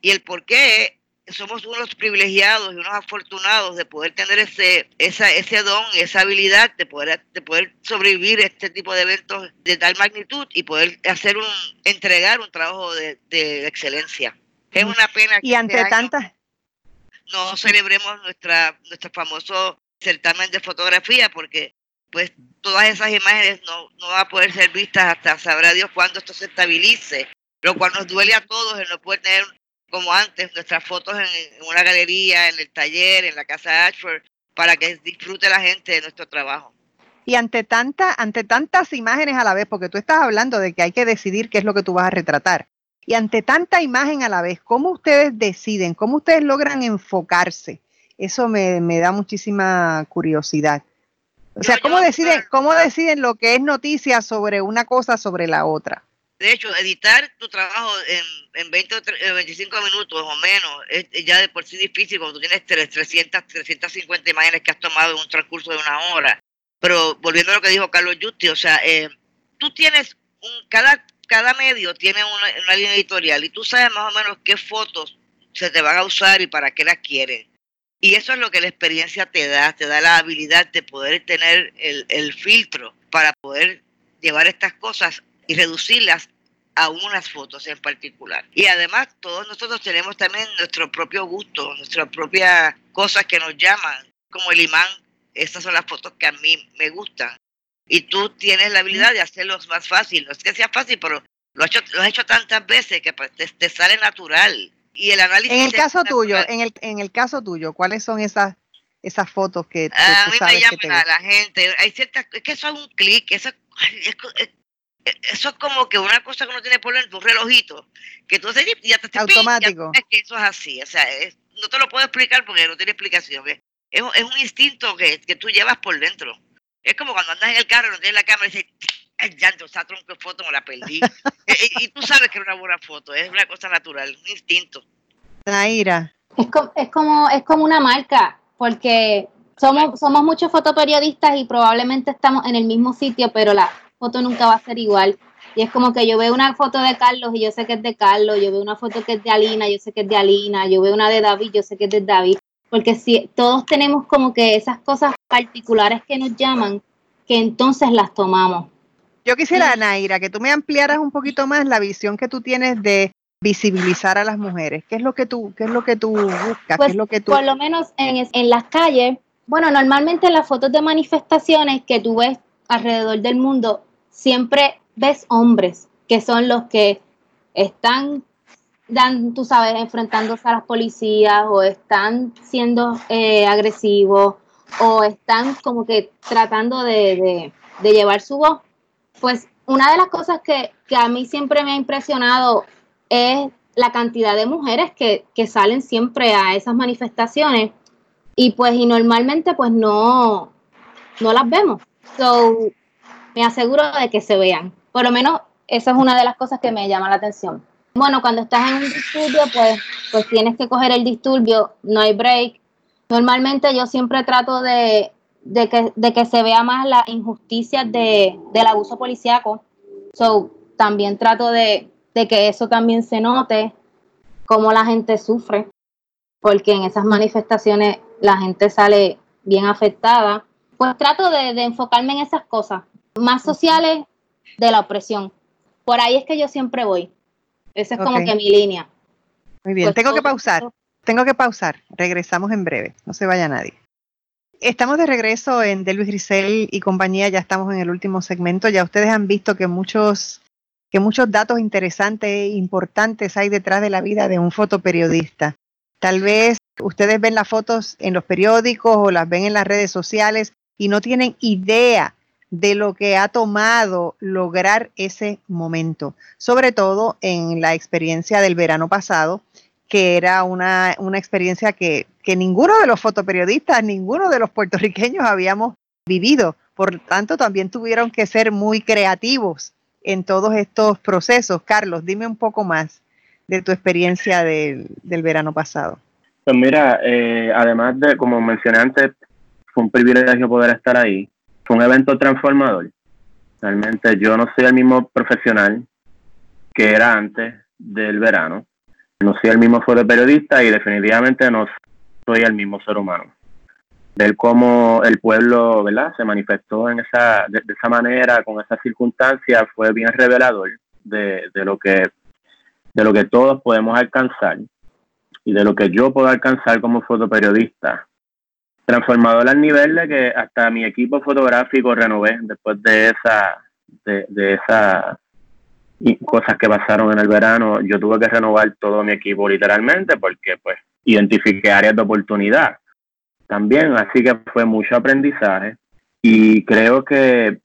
Y el por qué somos unos privilegiados y unos afortunados de poder tener ese, esa, ese don, esa habilidad de poder, de poder sobrevivir a este tipo de eventos de tal magnitud y poder hacer un, entregar un trabajo de excelencia. Es una pena que Y ante este año tantas, no celebremos nuestra nuestro famoso certamen de fotografía porque pues todas esas imágenes no, no van a poder ser vistas hasta sabrá Dios cuándo esto se estabilice, lo cual nos duele a todos el no poder tener como antes nuestras fotos en, en una galería, en el taller, en la casa Ashford, para que disfrute la gente de nuestro trabajo. y ante tanta, ante tantas imágenes a la vez, porque tú estás hablando de que hay que decidir qué es lo que tú vas a retratar. Y ante tanta imagen a la vez, ¿cómo ustedes deciden? ¿Cómo ustedes logran enfocarse? Eso me, me da muchísima curiosidad. O sea, ¿cómo deciden, ¿cómo deciden lo que es noticia sobre una cosa sobre la otra? De hecho, editar tu trabajo en, en 20 o tre- eh, 25 minutos o menos es ya de por sí difícil cuando tú tienes tres- 300, 350 imágenes que has tomado en un transcurso de una hora. Pero volviendo a lo que dijo Carlos Justi, o sea, eh, tú tienes un, cada, cada medio tiene una, una línea editorial y tú sabes más o menos qué fotos se te van a usar y para qué las quieren. Y eso es lo que la experiencia te da, te da la habilidad de poder tener el, el filtro para poder llevar estas cosas y reducirlas a unas fotos en particular. Y además todos nosotros tenemos también nuestro propio gusto, nuestras propias cosas que nos llaman, como el imán. Estas son las fotos que a mí me gustan. Y tú tienes la habilidad de hacerlos más fácil. No es que sea fácil, pero lo has hecho, lo has hecho tantas veces que pues, te, te sale natural. Y el análisis... En el caso tuyo, en el, en el caso tuyo, ¿cuáles son esas, esas fotos que, que A tú mí me sabes que te llama gustan? la gente. Hay ciertas. Es que eso es un clic. Eso, es eso es como que una cosa que uno tiene por dentro, un relojito. Que y ya te te- Automático. ya- que eso es así. O sea, es- no te lo puedo explicar porque no tiene explicación. Es, un- es un instinto que, que tú llevas por dentro. Es como cuando andas en el carro, no tienes la cámara y dices, ay, ya, esa tronco de foto me la perdí. y, y tú sabes que es una buena foto. Es una cosa natural, un instinto. Naira, Es como, es como, es como una marca, porque somos, somos muchos fotoperiodistas y probablemente estamos en el mismo sitio, pero la foto nunca va a ser igual. Y es como que yo veo una foto de Carlos y yo sé que es de Carlos, yo veo una foto que es de Alina, yo sé que es de Alina, yo veo una de David, yo sé que es de David, porque si todos tenemos como que esas cosas particulares que nos llaman, que entonces las tomamos. yo quisiera, Naira, que tú me ampliaras un poquito más la visión que tú tienes de visibilizar a las mujeres. ¿Qué es lo que tú, qué es lo que tú buscas? ¿Qué Pues, es lo que tú por lo menos en, en las calles, bueno, normalmente en las fotos de manifestaciones que tú ves alrededor del mundo, siempre ves hombres que son los que están, dan, tú sabes, enfrentándose a las policías o están siendo eh, agresivos o están como que tratando de, de- llevar su voz. Pues una de las cosas que, que a mí siempre me ha impresionado es la cantidad de mujeres que, que salen siempre a esas manifestaciones y pues y normalmente pues no, no las vemos. So, me aseguro de que se vean. Por lo menos esa es una de las cosas que me llama la atención. Bueno, cuando estás en un disturbio, pues, pues tienes que coger el disturbio, no hay break. Normalmente yo siempre trato de, de, que, de que se vea más la injusticia de, del abuso policíaco. So, también trato de, de que eso también se note, cómo la gente sufre, porque en esas manifestaciones la gente sale bien afectada. Pues trato de, de enfocarme en esas cosas más sociales de la opresión. Por ahí es que yo siempre voy. Esa es como que mi línea. Muy bien, Pues tengo que pausar. Tengo que pausar. Regresamos en breve. No se vaya nadie. Estamos de regreso en Delvis Grisel y compañía. Ya estamos en el último segmento. Ya ustedes han visto que muchos, que muchos datos interesantes e importantes hay detrás de la vida de un fotoperiodista. Tal vez ustedes ven las fotos en los periódicos o las ven en las redes sociales y no tienen idea de lo que ha tomado lograr ese momento, sobre todo en la experiencia del verano pasado, que era una, una experiencia que, que ninguno de los fotoperiodistas, ninguno de los puertorriqueños habíamos vivido. Por tanto, también tuvieron que ser muy creativos en todos estos procesos. Carlos, dime un poco más de tu experiencia del, del verano pasado. Pues mira, eh, además de, como mencioné antes, fue un privilegio poder estar ahí. Fue un evento transformador. Realmente yo no soy el mismo profesional que era antes del verano. No soy el mismo fotoperiodista y definitivamente no soy el mismo ser humano. Ver cómo el pueblo, ¿verdad? Se manifestó en esa, de, de esa manera, con esas circunstancias, fue bien revelador de, de lo que de lo que todos podemos alcanzar y de lo que yo puedo alcanzar como fotoperiodista. Transformador al nivel de que hasta mi equipo fotográfico renové después de esa, de, de esa y cosas que pasaron en el verano. Yo tuve que renovar todo mi equipo literalmente porque pues identifiqué áreas de oportunidad también, así que fue mucho aprendizaje y creo que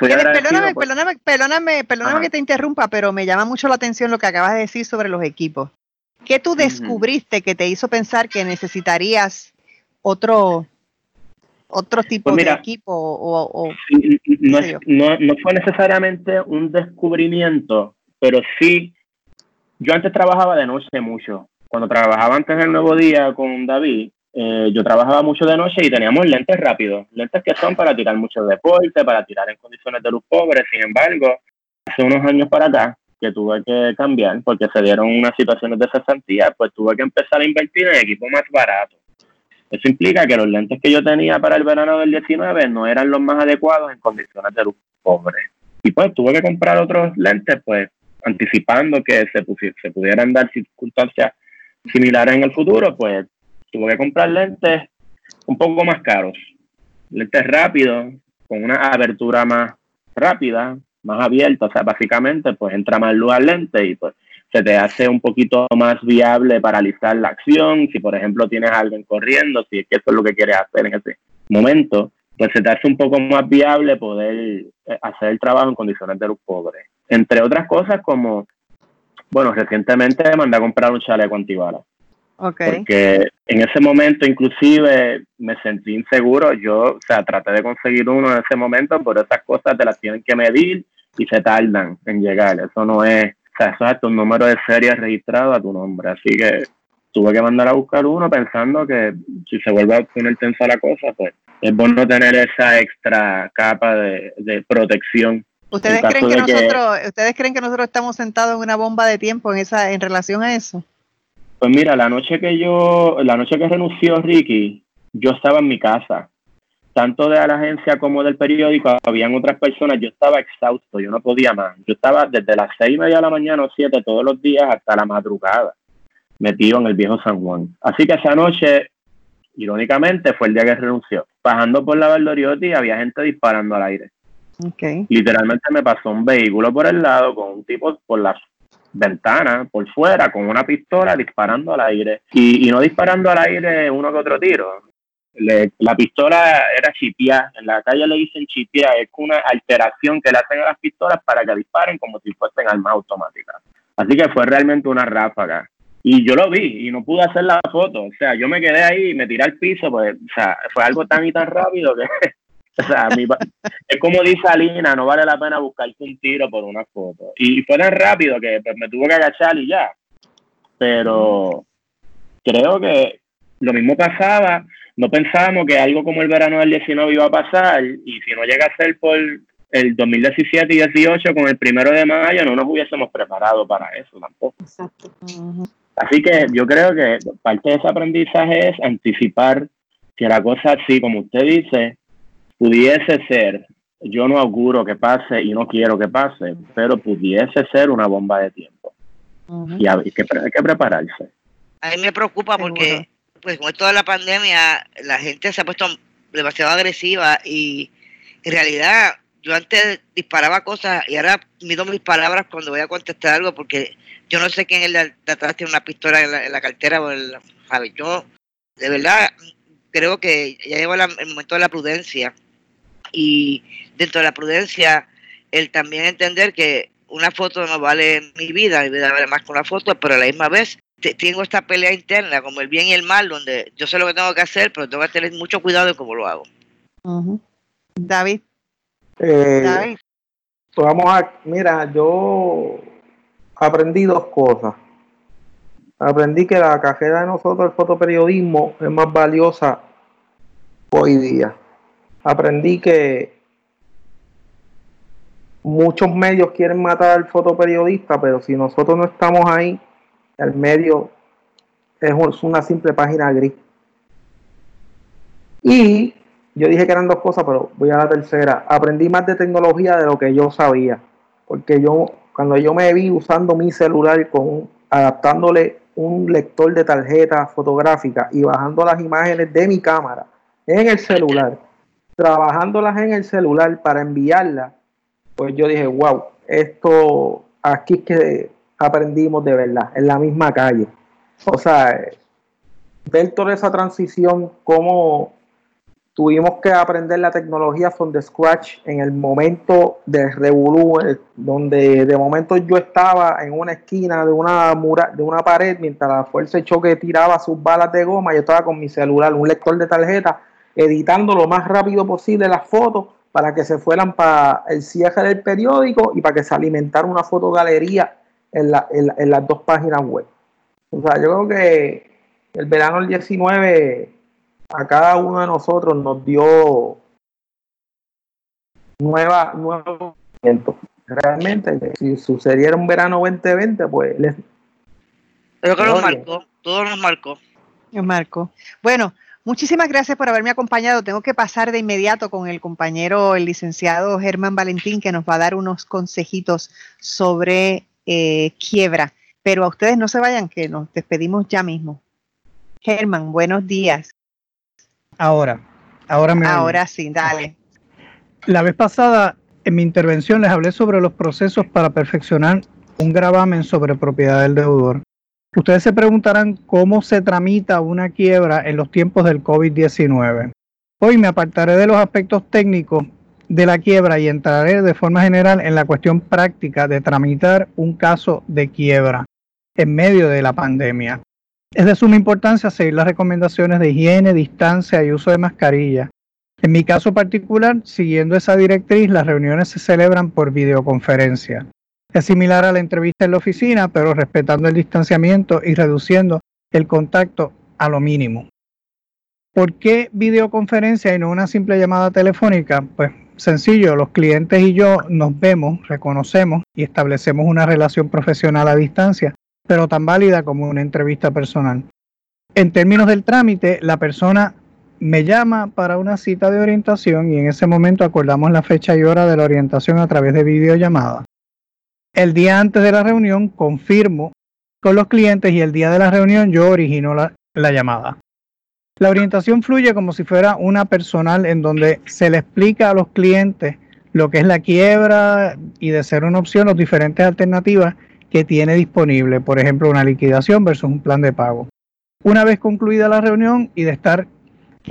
perdóname, por- perdóname, perdóname, perdóname Ajá. que te interrumpa, pero me llama mucho la atención lo que acabas de decir sobre los equipos. ¿Qué tú descubriste que te hizo pensar que necesitarías otro otro tipo Pues mira, de equipo o, no, es- no, no fue necesariamente un descubrimiento, pero sí, yo antes trabajaba de noche mucho. Cuando trabajaba antes en el Nuevo Día con David, eh, yo trabajaba mucho de noche y teníamos lentes rápidos, lentes que son para tirar mucho deporte, para tirar en condiciones de luz pobre. Sin embargo, hace unos años para acá, que tuve que cambiar porque se dieron unas situaciones de cesantía, pues tuve que empezar a invertir en equipo más barato. Eso implica que los lentes que yo tenía para el verano del 19 no eran los más adecuados en condiciones de luz pobre. Y pues tuve que comprar otros lentes, pues anticipando que se, se pudieran dar circunstancias similares en el futuro, pues tuve que comprar lentes un poco más caros. Lentes rápidos, con una abertura más rápida, más abierta, o sea, básicamente pues entra más luz al lente y pues se te hace un poquito más viable paralizar la acción, si por ejemplo tienes a alguien corriendo, si es que eso es lo que quieres hacer en ese momento, pues se te hace un poco más viable poder eh, hacer el trabajo en condiciones de luz pobre. Entre otras cosas como, bueno, recientemente mandé a comprar un chaleco antibalas Ok. porque en ese momento inclusive me sentí inseguro. Yo, o sea, traté de conseguir uno en ese momento, pero esas cosas te las tienen que medir y se tardan en llegar. Eso no es, o sea, eso es hasta un número de serie registrado a tu nombre. Así que tuve que mandar a buscar uno pensando que si se vuelve a poner tensa la cosa, pues es bueno tener esa extra capa de, de protección. ¿Ustedes creen que- nosotros, ustedes creen que nosotros estamos sentados en una bomba de tiempo en esa, en relación a eso? Pues mira, la noche que yo, la noche que renunció Ricky, yo estaba en mi casa. Tanto de la agencia como del periódico, habían otras personas, yo estaba exhausto, yo no podía más. Yo estaba desde las seis y media de la mañana o siete todos los días hasta la madrugada, metido en el viejo San Juan. Así que esa noche, irónicamente, fue el día que renunció. Bajando por la Valdoriotti había gente disparando al aire. Okay. Literalmente me pasó un vehículo por el lado con un tipo por las ventanas, por fuera, con una pistola disparando al aire. Y, y no disparando al aire uno que otro tiro. La pistola era chipia, en la calle le dicen chipia, es una alteración que le hacen a las pistolas para que disparen como si fuesen armas automáticas. Así que fue realmente una ráfaga. Y yo lo vi y no pude hacer la foto. O sea, yo me quedé ahí y me tiré al piso, pues, o sea, fue algo tan y tan rápido que O sea, mi es como dice Alina, no vale la pena buscarte un tiro por una foto. Y fue tan rápido que pues, me tuve que agachar y ya. Pero creo que lo mismo pasaba. No pensábamos que algo como el verano del 19 iba a pasar. Y si no llega a ser por el 2017 y 18 con el primero de mayo, no nos hubiésemos preparado para eso tampoco. Exacto. Así que yo creo que parte de ese aprendizaje es anticipar que la cosa así, como usted dice, pudiese ser, yo no auguro que pase y no quiero que pase, pero pudiese ser una bomba de tiempo. Y hay que, hay que prepararse. A mí me preocupa porque, pues, con toda la pandemia, la gente se ha puesto demasiado agresiva y en realidad yo antes disparaba cosas y ahora mido mis palabras cuando voy a contestar algo porque yo no sé quién es el de atrás tiene una pistola en la, cartera o en la- ¿sabe? Yo, de verdad, creo que ya llegó el momento de la prudencia y dentro de la prudencia, el también entender que una foto no vale mi vida, mi vida vale más que una foto, pero a la misma vez te- tengo esta pelea interna, como el bien y el mal, donde yo sé lo que tengo que hacer, pero tengo que tener mucho cuidado en cómo lo hago. David, Eh, David. pues vamos a, mira, yo aprendí dos cosas. Aprendí que la carrera de nosotros, el fotoperiodismo, es más valiosa hoy día. Aprendí que muchos medios quieren matar al fotoperiodista, pero si nosotros no estamos ahí, el medio es un- es una simple página gris. Y yo dije que eran dos cosas, pero voy a la tercera. Aprendí más de tecnología de lo que yo sabía. Porque yo, cuando yo me vi usando mi celular con adaptándole un lector de tarjeta fotográfica y bajando las imágenes de mi cámara en el celular, trabajándolas en el celular para enviarlas, pues yo dije, wow, esto aquí es que aprendimos de verdad, en la misma calle. O sea, ver toda esa transición, cómo tuvimos que aprender la tecnología from the scratch en el momento del revolú, eh, donde de momento yo estaba en una esquina de una mura, de una pared, mientras la fuerza de choque tiraba sus balas de goma, yo estaba con mi celular, un lector de tarjeta, editando lo más rápido posible las fotos para que se fueran para el cierre del periódico y para que se alimentara una fotogalería en, la- en la- en las dos páginas web. O sea, yo creo que el verano del 19 a cada uno de nosotros nos dio nueva, nuevo movimiento. Realmente, si sucediera un verano 2020, pues les, Pero que nos marcó, todo nos marcó. Nos marcó. Bueno, muchísimas gracias por haberme acompañado. Tengo que pasar de inmediato con el compañero, el licenciado Germán Valentín, que nos va a dar unos consejitos sobre eh, quiebra. Pero a ustedes no se vayan, que nos despedimos ya mismo. Germán, buenos días. Ahora, ahora me. Ahora sí, dale. La vez pasada, en mi intervención, les hablé sobre los procesos para perfeccionar un gravamen sobre propiedad del deudor. Ustedes se preguntarán cómo se tramita una quiebra en los tiempos del COVID-19. Hoy me apartaré de los aspectos técnicos de la quiebra y entraré de forma general en la cuestión práctica de tramitar un caso de quiebra en medio de la pandemia. Es de suma importancia seguir las recomendaciones de higiene, distancia y uso de mascarilla. En mi caso particular, siguiendo esa directriz, las reuniones se celebran por videoconferencia. Es similar a la entrevista en la oficina, pero respetando el distanciamiento y reduciendo el contacto a lo mínimo. ¿Por qué videoconferencia y no una simple llamada telefónica? Pues sencillo, los clientes y yo nos vemos, reconocemos y establecemos una relación profesional a distancia, pero tan válida como una entrevista personal. En términos del trámite, la persona me llama para una cita de orientación y en ese momento acordamos la fecha y hora de la orientación a través de videollamada. El día antes de la reunión confirmo con los clientes y el día de la reunión yo origino la, la llamada. La orientación fluye como si fuera una personal en donde se le explica a los clientes lo que es la quiebra y de ser una opción las diferentes alternativas que tiene disponible, por ejemplo una liquidación versus un plan de pago. Una vez concluida la reunión y de estar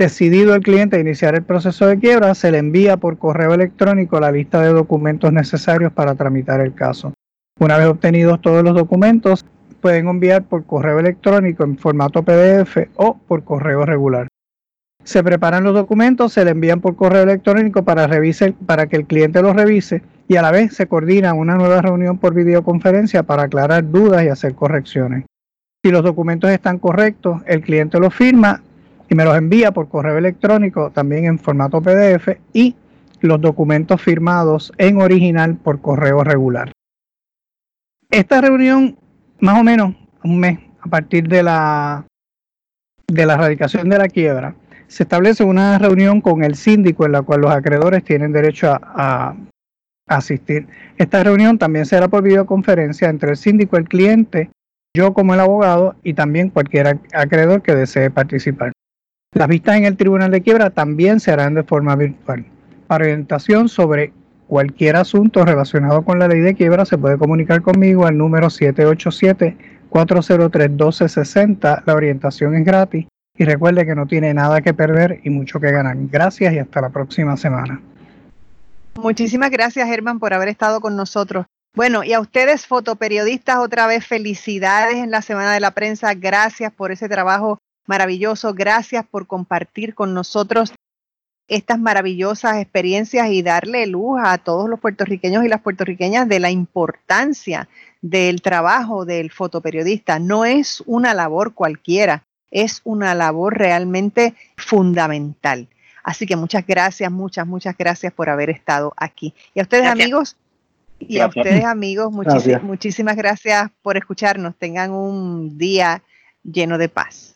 decidido el cliente a iniciar el proceso de quiebra, se le envía por correo electrónico la lista de documentos necesarios para tramitar el caso. Una vez obtenidos todos los documentos, pueden enviar por correo electrónico en formato PDF o por correo regular. Se preparan los documentos, se le envían por correo electrónico para, para que el cliente los revise y a la vez se coordina una nueva reunión por videoconferencia para aclarar dudas y hacer correcciones. Si los documentos están correctos, el cliente los firma y me los envía por correo electrónico también en formato PDF y los documentos firmados en original por correo regular. Esta reunión, más o menos un mes a partir de la, de la erradicación de la quiebra, se establece una reunión con el síndico en la cual los acreedores tienen derecho a, a asistir. Esta reunión también será por videoconferencia entre el síndico, el cliente, yo como el abogado y también cualquier acreedor que desee participar. Las vistas en el Tribunal de Quiebra también serán de forma virtual. Para orientación sobre cualquier asunto relacionado con la ley de quiebra se puede comunicar conmigo al número 787-403-1260. La orientación es gratis y recuerde que no tiene nada que perder y mucho que ganar. Gracias y hasta la próxima semana. Muchísimas gracias, Germán, por haber estado con nosotros. Bueno, y a ustedes, fotoperiodistas, otra vez felicidades en la Semana de la Prensa. Gracias por ese trabajo maravilloso. Gracias por compartir con nosotros estas maravillosas experiencias y darle luz a todos los puertorriqueños y las puertorriqueñas de la importancia del trabajo del fotoperiodista. No es una labor cualquiera, es una labor realmente fundamental. Así que muchas gracias, muchas, muchas gracias por haber estado aquí. Y a ustedes amigos, y a ustedes amigos, muchísimas gracias por escucharnos. Tengan un día lleno de paz.